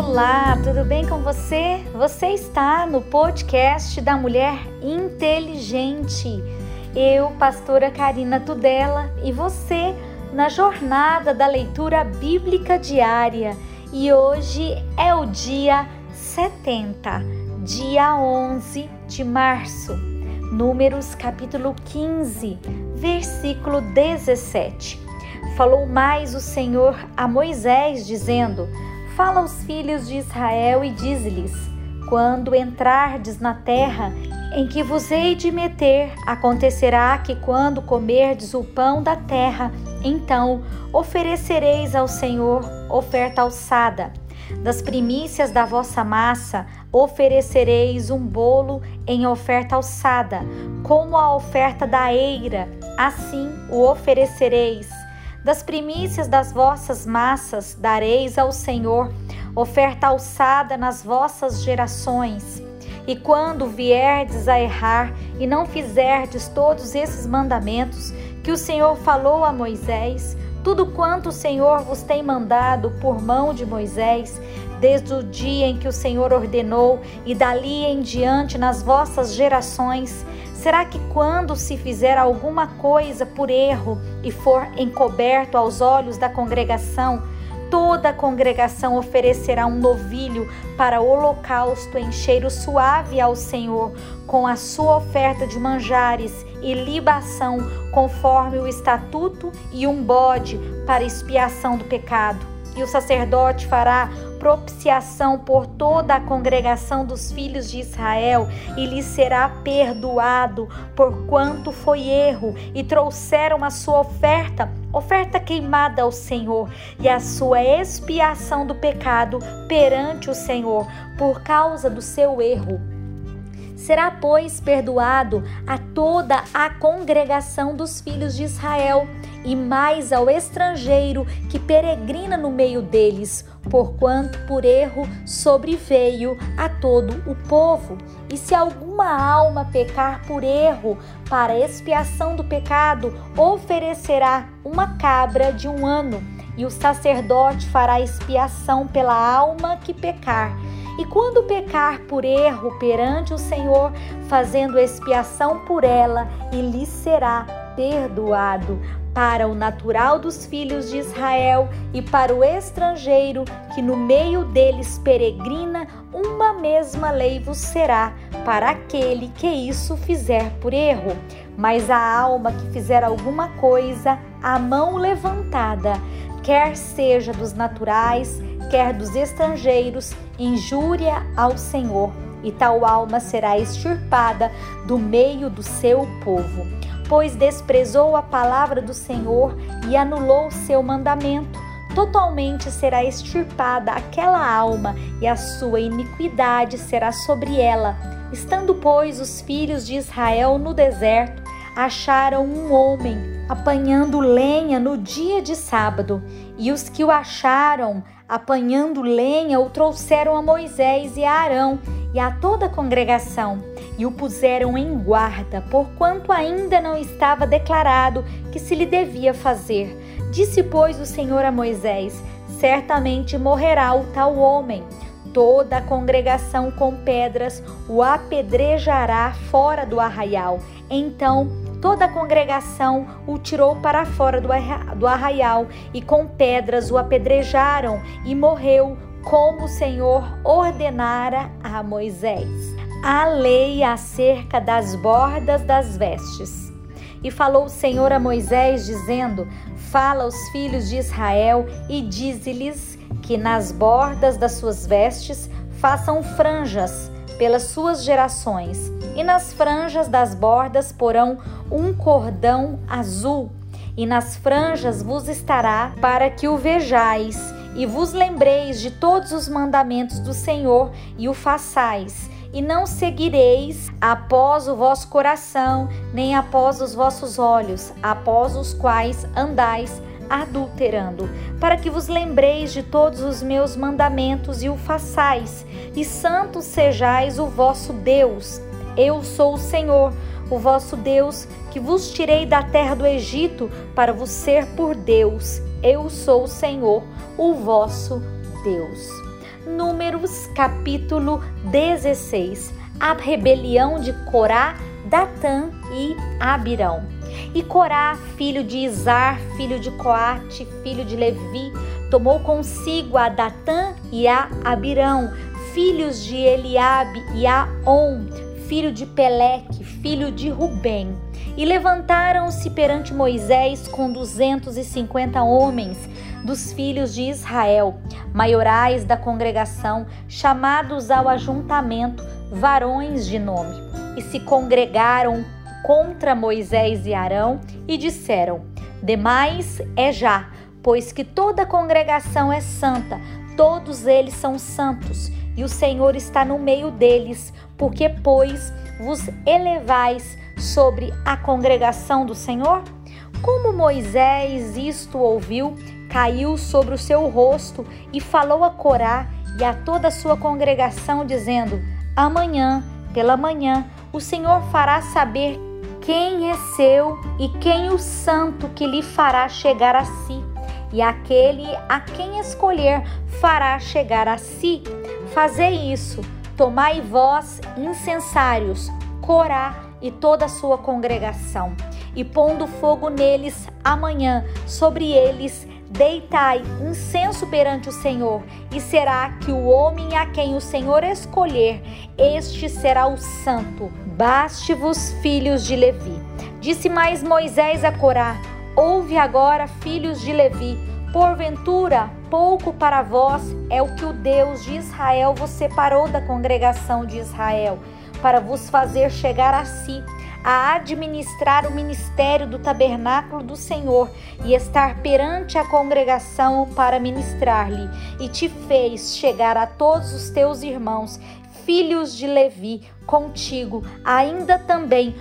Olá, tudo bem com você? Você está no podcast da Mulher Inteligente. Eu, pastora Karina Tudela, e você na jornada da leitura bíblica diária. E hoje é o dia 70, dia 11 de março. Números capítulo 15, versículo 17. Falou mais o Senhor a Moisés, dizendo: Fala aos filhos de Israel e diz-lhes: Quando entrardes na terra em que vos hei de meter, acontecerá que quando comerdes o pão da terra, então oferecereis ao Senhor oferta alçada. Das primícias da vossa massa oferecereis um bolo em oferta alçada, como a oferta da eira, assim o oferecereis das primícias das vossas massas dareis ao Senhor, oferta alçada nas vossas gerações. E quando vierdes a errar e não fizerdes todos esses mandamentos que o Senhor falou a Moisés, tudo quanto o Senhor vos tem mandado por mão de Moisés, desde o dia em que o Senhor ordenou e dali em diante nas vossas gerações, Será que quando se fizer alguma coisa por erro e for encoberto aos olhos da congregação, toda a congregação oferecerá um novilho para holocausto em cheiro suave ao Senhor, com a sua oferta de manjares e libação, conforme o estatuto, e um bode para expiação do pecado. E o sacerdote fará propiciação por toda a congregação dos filhos de Israel, e lhes será perdoado por quanto foi erro, e trouxeram a sua oferta, oferta queimada ao Senhor, e a sua expiação do pecado perante o Senhor, por causa do seu erro. Será, pois, perdoado a toda a congregação dos filhos de Israel, e mais ao estrangeiro que peregrina no meio deles, porquanto por erro sobreveio a todo o povo. E se alguma alma pecar por erro, para expiação do pecado, oferecerá uma cabra de um ano, e o sacerdote fará expiação pela alma que pecar. E quando pecar por erro perante o Senhor, fazendo expiação por ela, e lhe será perdoado para o natural dos filhos de Israel e para o estrangeiro que no meio deles peregrina, uma mesma lei vos será para aquele que isso fizer por erro. Mas a alma que fizer alguma coisa, a mão levantada, quer seja dos naturais, quer dos estrangeiros, injúria ao Senhor, e tal alma será extirpada do meio do seu povo pois desprezou a palavra do Senhor e anulou seu mandamento. Totalmente será extirpada aquela alma, e a sua iniquidade será sobre ela. Estando, pois, os filhos de Israel no deserto, acharam um homem apanhando lenha no dia de sábado, e os que o acharam apanhando lenha o trouxeram a Moisés e a Arão e a toda a congregação e o puseram em guarda, porquanto ainda não estava declarado que se lhe devia fazer. Disse, pois, o Senhor a Moisés: Certamente morrerá o tal homem. Toda a congregação com pedras o apedrejará fora do arraial. Então toda a congregação o tirou para fora do arraial e com pedras o apedrejaram e morreu, como o Senhor ordenara a Moisés a lei acerca das bordas das vestes. E falou o Senhor a Moisés, dizendo: Fala aos filhos de Israel e dize-lhes que nas bordas das suas vestes façam franjas pelas suas gerações, e nas franjas das bordas porão um cordão azul, e nas franjas vos estará para que o vejais. E vos lembreis de todos os mandamentos do Senhor e o façais. E não seguireis após o vosso coração, nem após os vossos olhos, após os quais andais adulterando, para que vos lembreis de todos os meus mandamentos e o façais, e santos sejais o vosso Deus. Eu sou o Senhor, o vosso Deus, que vos tirei da terra do Egito para vos ser por Deus. Eu sou o Senhor, o vosso Deus. Números capítulo 16. A rebelião de Corá, Datã e Abirão. E Corá, filho de Izar, filho de Coate, filho de Levi, tomou consigo a Datã e a Abirão, filhos de Eliabe e a On, filho de Peleque, filho de Rubem. E levantaram-se perante Moisés com duzentos e cinquenta homens dos filhos de Israel, maiorais da congregação, chamados ao ajuntamento, varões de nome. E se congregaram contra Moisés e Arão e disseram: Demais é já, pois que toda a congregação é santa, todos eles são santos, e o Senhor está no meio deles, porque, pois, vos elevais sobre a congregação do Senhor? Como Moisés isto ouviu, caiu sobre o seu rosto e falou a Corá e a toda a sua congregação, dizendo: Amanhã, pela manhã, o Senhor fará saber quem é seu e quem o santo que lhe fará chegar a si, e aquele a quem escolher fará chegar a si. Fazei isso, tomai vós, incensários, Corá e toda a sua congregação, e pondo fogo neles amanhã, sobre eles deitai incenso perante o Senhor, e será que o homem a quem o Senhor escolher, este será o santo. Baste-vos, filhos de Levi. Disse mais Moisés a Corá: Ouve agora, filhos de Levi, porventura pouco para vós é o que o Deus de Israel vos separou da congregação de Israel, para vos fazer chegar a si a administrar o ministério do tabernáculo do Senhor e estar perante a congregação para ministrar-lhe, e te fez chegar a todos os teus irmãos, filhos de Levi, contigo, ainda também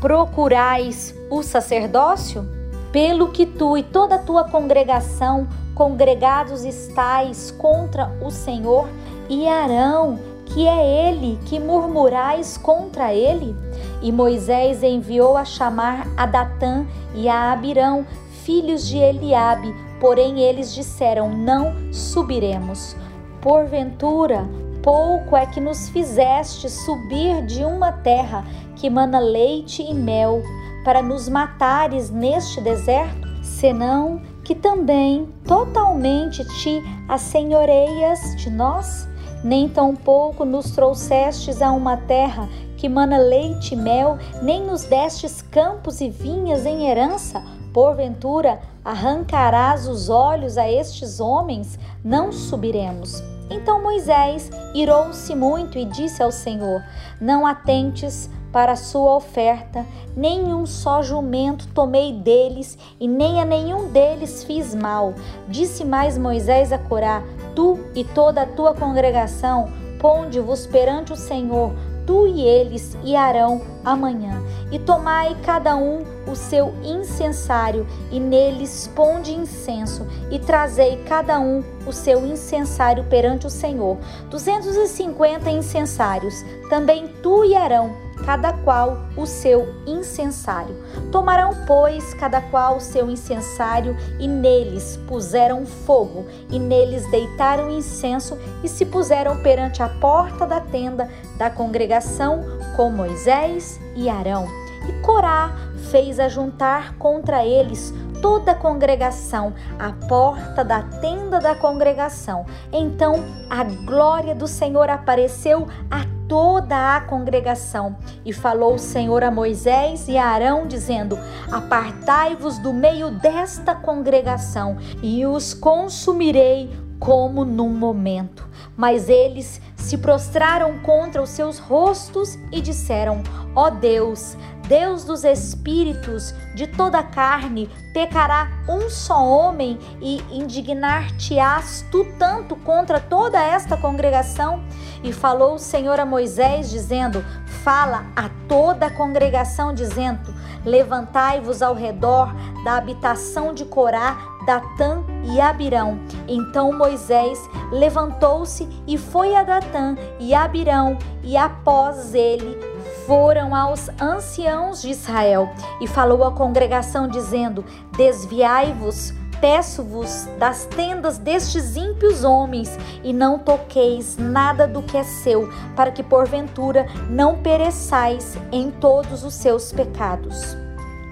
procurais o sacerdócio? Pelo que tu e toda a tua congregação congregados estais contra o Senhor, e Arão que é ele que murmurais contra ele? E Moisés enviou a chamar a Datã e a Abirão, filhos de Eliabe, porém eles disseram: Não subiremos. Porventura, pouco é que nos fizeste subir de uma terra que mana leite e mel, para nos matares neste deserto, senão que também totalmente te assenhoreias de nós? nem tampouco nos trouxestes a uma terra que mana leite e mel, nem nos destes campos e vinhas em herança. Porventura, arrancarás os olhos a estes homens? Não subiremos. Então Moisés irou-se muito e disse ao Senhor: Não atentes para a sua oferta, nenhum só jumento tomei deles, e nem a nenhum deles fiz mal. Disse mais Moisés a Corá: Tu e toda a tua congregação, ponde-vos perante o Senhor, tu e eles e Arão amanhã, e tomai cada um o seu incensário, e neles ponde incenso, e trazei cada um o seu incensário perante o Senhor. Duzentos e cinquenta incensários, também tu e Arão cada qual o seu incensário. Tomarão, pois, cada qual o seu incensário, e neles puseram fogo, e neles deitaram incenso, e se puseram perante a porta da tenda da congregação com Moisés e Arão. E Corá fez ajuntar contra eles toda a congregação à porta da tenda da congregação. Então a glória do Senhor apareceu a toda a congregação. E falou o Senhor a Moisés e a Arão, dizendo: Apartai-vos do meio desta congregação, e os consumirei como num momento. Mas eles se prostraram contra os seus rostos e disseram: Ó oh Deus, Deus dos espíritos de toda a carne, pecará um só homem e indignar-te-ás tu tanto contra toda esta congregação? E falou o Senhor a Moisés, dizendo: Fala a toda a congregação, dizendo: Levantai-vos ao redor da habitação de Corá, Datã e Abirão. Então Moisés levantou-se e foi a Datã e Abirão, e após ele foram aos anciãos de Israel e falou à congregação, dizendo: Desviai-vos Peço-vos das tendas destes ímpios homens, e não toqueis nada do que é seu, para que porventura não pereçais em todos os seus pecados.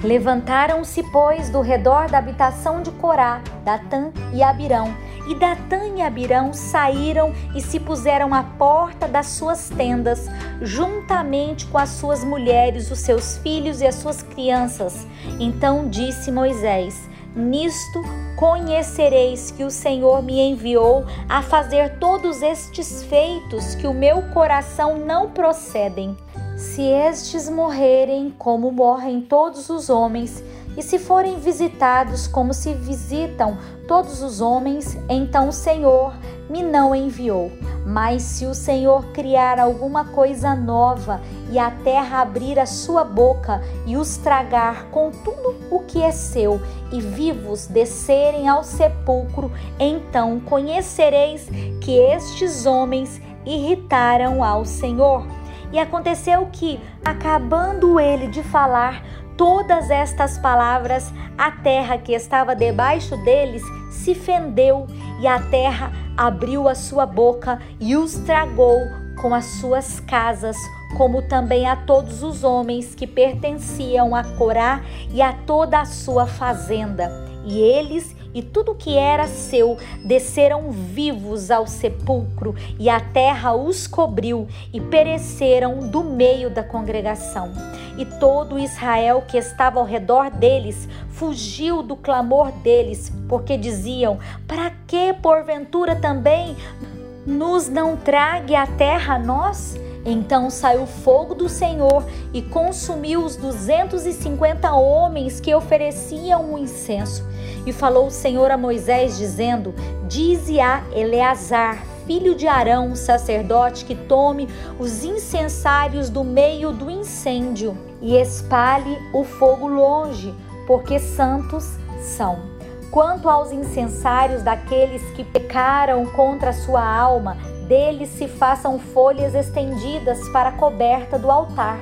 Levantaram-se, pois, do redor da habitação de Corá, Datã e Abirão. E Datã e Abirão saíram e se puseram à porta das suas tendas, juntamente com as suas mulheres, os seus filhos e as suas crianças. Então disse Moisés: Nisto conhecereis que o Senhor me enviou a fazer todos estes feitos que o meu coração não procedem. Se estes morrerem como morrem todos os homens, e se forem visitados como se visitam todos os homens, então o Senhor me não enviou. Mas se o Senhor criar alguma coisa nova e a terra abrir a sua boca e os tragar com tudo o que é seu, e vivos descerem ao sepulcro, então conhecereis que estes homens irritaram ao Senhor. E aconteceu que, acabando ele de falar, todas estas palavras, a terra que estava debaixo deles se fendeu e a terra abriu a sua boca e os tragou com as suas casas, como também a todos os homens que pertenciam a Corá e a toda a sua fazenda. E eles e tudo que era seu desceram vivos ao sepulcro, e a terra os cobriu, e pereceram do meio da congregação. E todo Israel que estava ao redor deles fugiu do clamor deles, porque diziam: Para que porventura também nos não trague a terra a nós? Então saiu fogo do Senhor e consumiu os duzentos e cinquenta homens que ofereciam o incenso. E falou o Senhor a Moisés, dizendo: Dize a Eleazar, filho de Arão, sacerdote, que tome os incensários do meio do incêndio e espalhe o fogo longe, porque santos são. Quanto aos incensários daqueles que pecaram contra a sua alma, deles se façam folhas estendidas para a coberta do altar,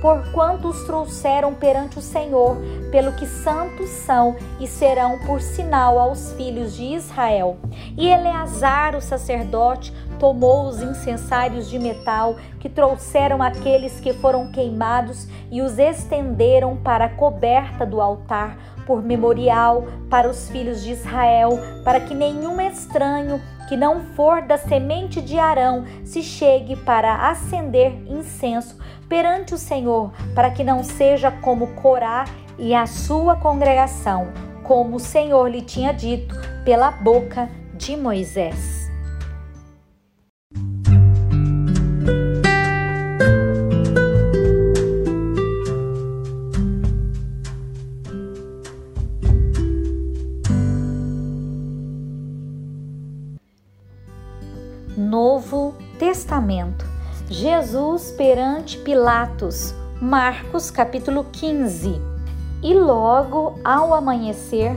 porquanto os trouxeram perante o Senhor, pelo que santos são e serão por sinal aos filhos de Israel. E Eleazar, o sacerdote, tomou os incensários de metal que trouxeram aqueles que foram queimados e os estenderam para a coberta do altar, por memorial para os filhos de Israel, para que nenhum estranho que não for da semente de Arão se chegue para acender incenso perante o Senhor, para que não seja como Corá e a sua congregação, como o Senhor lhe tinha dito pela boca de Moisés. Novo Testamento. Jesus perante Pilatos. Marcos capítulo 15. E logo ao amanhecer,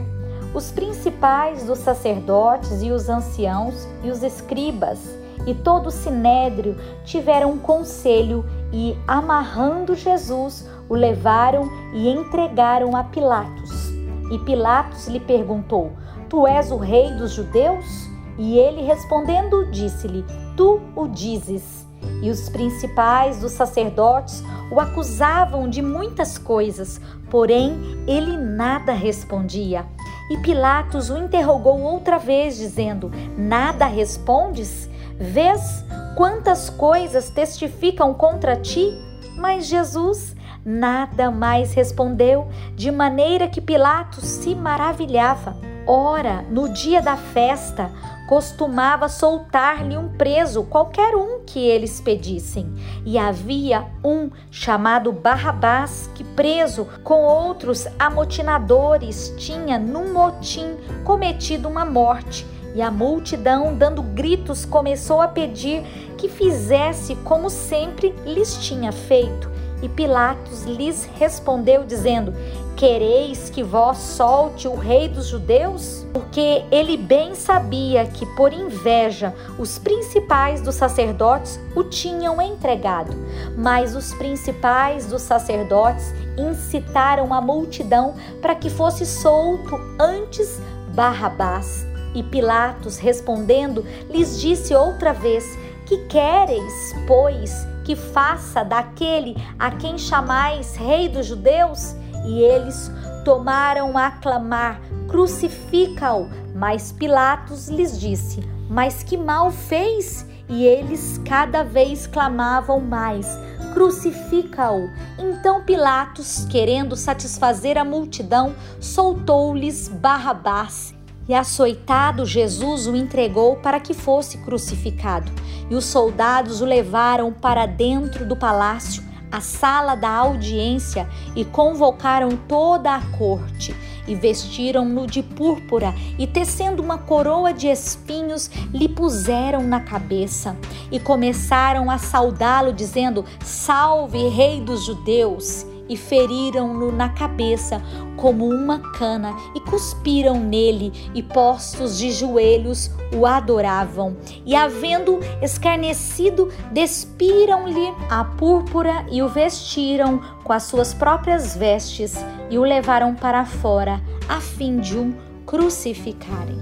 os principais dos sacerdotes e os anciãos e os escribas e todo o sinédrio tiveram um conselho e, amarrando Jesus, o levaram e entregaram a Pilatos. E Pilatos lhe perguntou: Tu és o rei dos judeus? E ele respondendo, disse-lhe: Tu o dizes. E os principais dos sacerdotes o acusavam de muitas coisas, porém ele nada respondia. E Pilatos o interrogou outra vez, dizendo: Nada respondes? Vês quantas coisas testificam contra ti? Mas Jesus nada mais respondeu, de maneira que Pilatos se maravilhava. Ora, no dia da festa, costumava soltar-lhe um preso, qualquer um que eles pedissem. E havia um chamado Barrabás, que preso com outros amotinadores tinha num motim cometido uma morte. E a multidão, dando gritos, começou a pedir que fizesse como sempre lhes tinha feito. E Pilatos lhes respondeu, dizendo: Quereis que vós solte o rei dos judeus? Porque ele bem sabia que, por inveja, os principais dos sacerdotes o tinham entregado. Mas os principais dos sacerdotes incitaram a multidão para que fosse solto antes Barrabás. E Pilatos, respondendo, lhes disse outra vez: Que quereis, pois, que faça daquele a quem chamais Rei dos Judeus? E eles tomaram a clamar: Crucifica-o! Mas Pilatos lhes disse: Mas que mal fez? E eles cada vez clamavam mais: Crucifica-o! Então Pilatos, querendo satisfazer a multidão, soltou-lhes Barrabás. E açoitado, Jesus o entregou para que fosse crucificado. E os soldados o levaram para dentro do palácio a sala da audiência e convocaram toda a corte e vestiram-no de púrpura e tecendo uma coroa de espinhos lhe puseram na cabeça e começaram a saudá-lo dizendo: Salve, rei dos judeus! E feriram-no na cabeça como uma cana e cuspiram nele e postos de joelhos o adoravam e havendo escarnecido despiram-lhe a púrpura e o vestiram com as suas próprias vestes e o levaram para fora a fim de o crucificarem.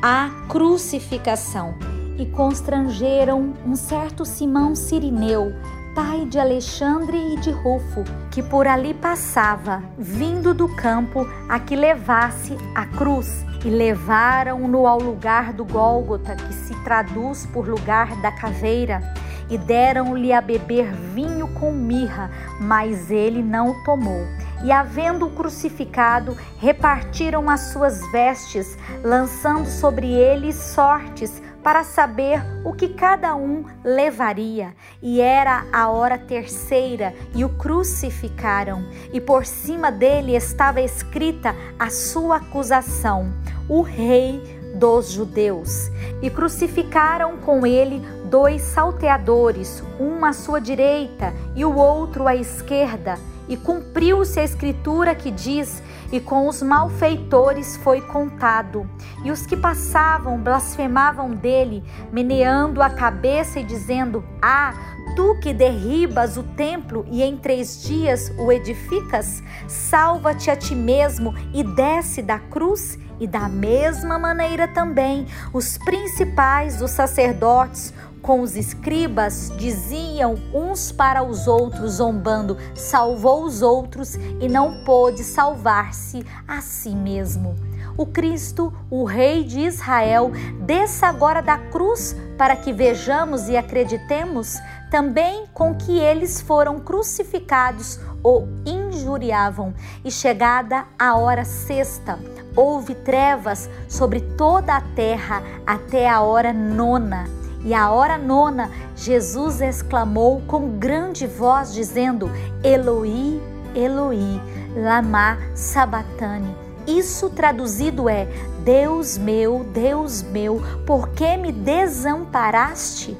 A crucificação e constrangeram um certo Simão Sirineu pai de Alexandre e de Rufo, que por ali passava, vindo do campo a que levasse a cruz, e levaram-no ao lugar do Gólgota, que se traduz por lugar da caveira, e deram-lhe a beber vinho com mirra, mas ele não o tomou. E, havendo-o crucificado, repartiram as suas vestes, lançando sobre ele sortes para saber o que cada um levaria. E era a hora terceira, e o crucificaram, e por cima dele estava escrita a sua acusação: o Rei dos Judeus. E crucificaram com ele dois salteadores, um à sua direita e o outro à esquerda. E cumpriu-se a escritura que diz: E com os malfeitores foi contado. E os que passavam blasfemavam dele, meneando a cabeça e dizendo: Ah, tu que derribas o templo e em três dias o edificas, salva-te a ti mesmo e desce da cruz. E da mesma maneira também os principais dos sacerdotes, com os escribas diziam uns para os outros, zombando: salvou os outros e não pôde salvar-se a si mesmo. O Cristo, o Rei de Israel, desça agora da cruz para que vejamos e acreditemos também com que eles foram crucificados ou injuriavam. E chegada a hora sexta, houve trevas sobre toda a terra até a hora nona. E à hora nona, Jesus exclamou com grande voz, dizendo: Eloi, Eloi, lama sabatani. Isso traduzido é: Deus meu, Deus meu, por que me desamparaste?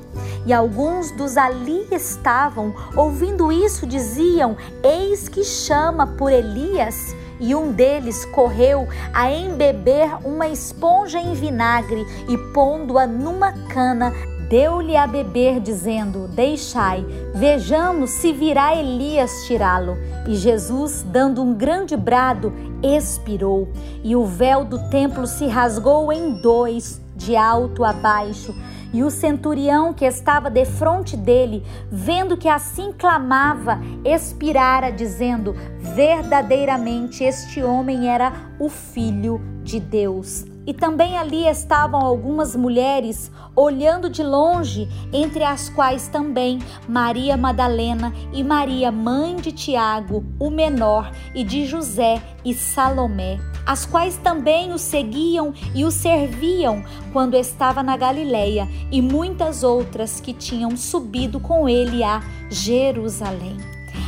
E alguns dos ali estavam, ouvindo isso, diziam: Eis que chama por Elias. E um deles correu a embeber uma esponja em vinagre e pondo-a numa cana, deu-lhe a beber, dizendo: Deixai, vejamos se virá Elias tirá-lo. E Jesus, dando um grande brado, expirou, e o véu do templo se rasgou em dois, de alto a baixo. E o centurião que estava defronte dele, vendo que assim clamava, expirara, dizendo: Verdadeiramente este homem era o Filho de Deus. E também ali estavam algumas mulheres olhando de longe, entre as quais também Maria Madalena e Maria, mãe de Tiago, o menor, e de José e Salomé, as quais também o seguiam e o serviam quando estava na Galileia, e muitas outras que tinham subido com ele a Jerusalém.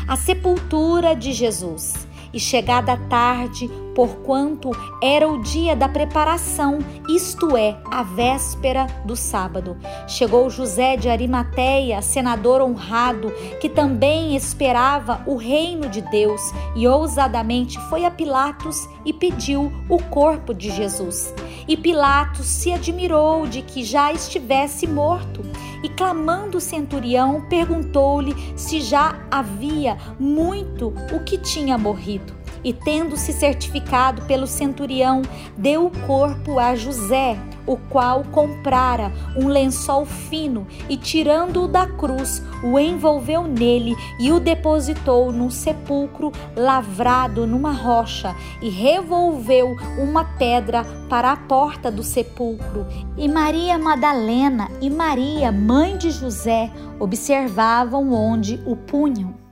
A sepultura de Jesus. E chegada tarde, porquanto era o dia da preparação, isto é, a véspera do sábado. Chegou José de Arimateia, senador honrado, que também esperava o reino de Deus, e ousadamente foi a Pilatos e pediu o corpo de Jesus. E Pilatos se admirou de que já estivesse morto, e clamando o centurião, perguntou-lhe se já havia muito o que tinha morrido. E, tendo se certificado pelo centurião, deu o corpo a José, o qual comprara um lençol fino e, tirando-o da cruz, o envolveu nele e o depositou num sepulcro lavrado numa rocha e revolveu uma pedra para a porta do sepulcro. E Maria Madalena e Maria, mãe de José, observavam onde o punham.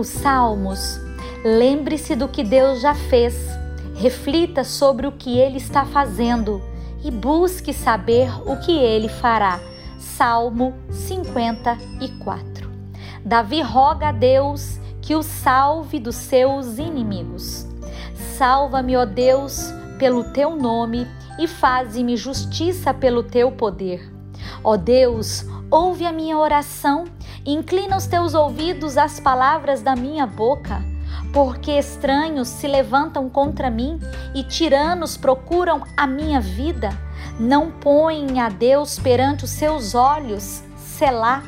Os salmos. Lembre-se do que Deus já fez, reflita sobre o que ele está fazendo e busque saber o que ele fará. Salmo 54. Davi roga a Deus que o salve dos seus inimigos. Salva-me, ó Deus, pelo teu nome e faze-me justiça pelo teu poder. Ó Deus, ouve a minha oração Inclina os teus ouvidos às palavras da minha boca, porque estranhos se levantam contra mim e tiranos procuram a minha vida. Não põem a Deus perante os seus olhos, Selá.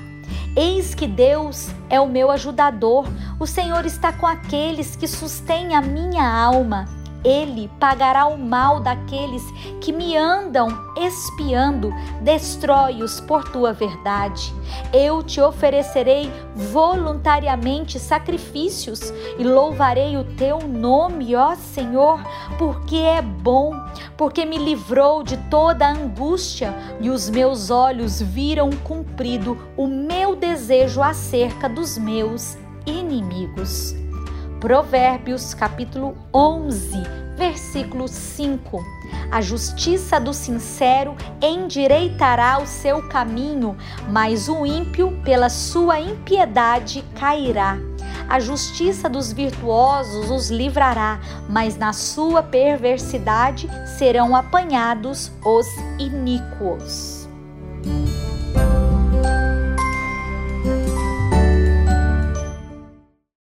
Eis que Deus é o meu ajudador, o Senhor está com aqueles que sustêm a minha alma. Ele pagará o mal daqueles que me andam espiando, destrói-os por tua verdade. Eu te oferecerei voluntariamente sacrifícios e louvarei o teu nome, ó Senhor, porque é bom, porque me livrou de toda angústia e os meus olhos viram cumprido o meu desejo acerca dos meus inimigos. Provérbios capítulo 11, versículo 5. A justiça do sincero endireitará o seu caminho, mas o ímpio, pela sua impiedade, cairá. A justiça dos virtuosos os livrará, mas na sua perversidade serão apanhados os iníquos.